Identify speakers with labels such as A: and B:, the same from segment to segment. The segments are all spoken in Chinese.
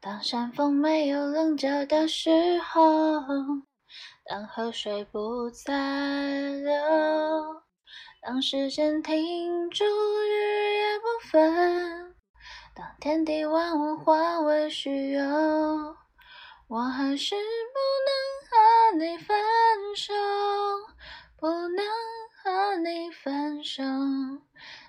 A: 当山峰没有棱角的时候，当河水不再流，当时间停住，日夜不分，当天地万物化为虚有，我还是不能和你分手，不能和你分手。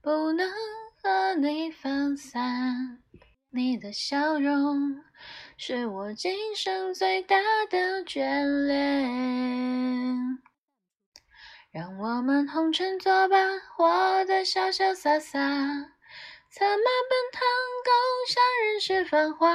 A: 不能和你分散，你的笑容是我今生最大的眷恋。让我们红尘作伴，活得潇潇洒洒，策马奔腾，共享人世繁华。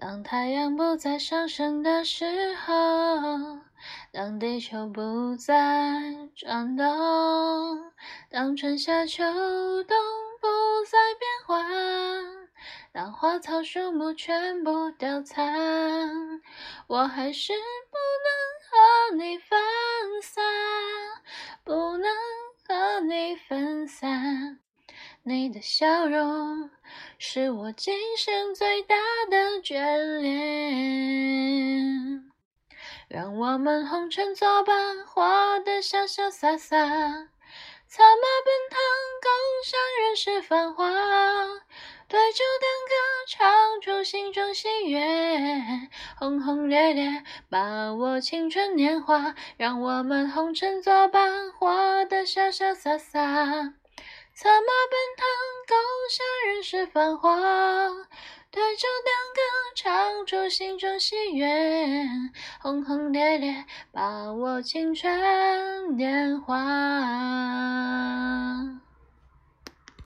A: 当太阳不再上升的时候，当地球不再转动，当春夏秋冬不再变换，当花草树木全部凋残，我还是不能你的笑容是我今生最大的眷恋，让我们红尘作伴，活得潇潇洒洒，策马奔腾，共享人世繁华。对酒当歌，唱出心中喜悦，轰轰烈烈把握青春年华，让我们红尘作伴，活得潇潇洒洒。策马奔腾，共享人世繁华。对酒当歌，唱出心中喜悦，轰轰烈烈把握青春年华。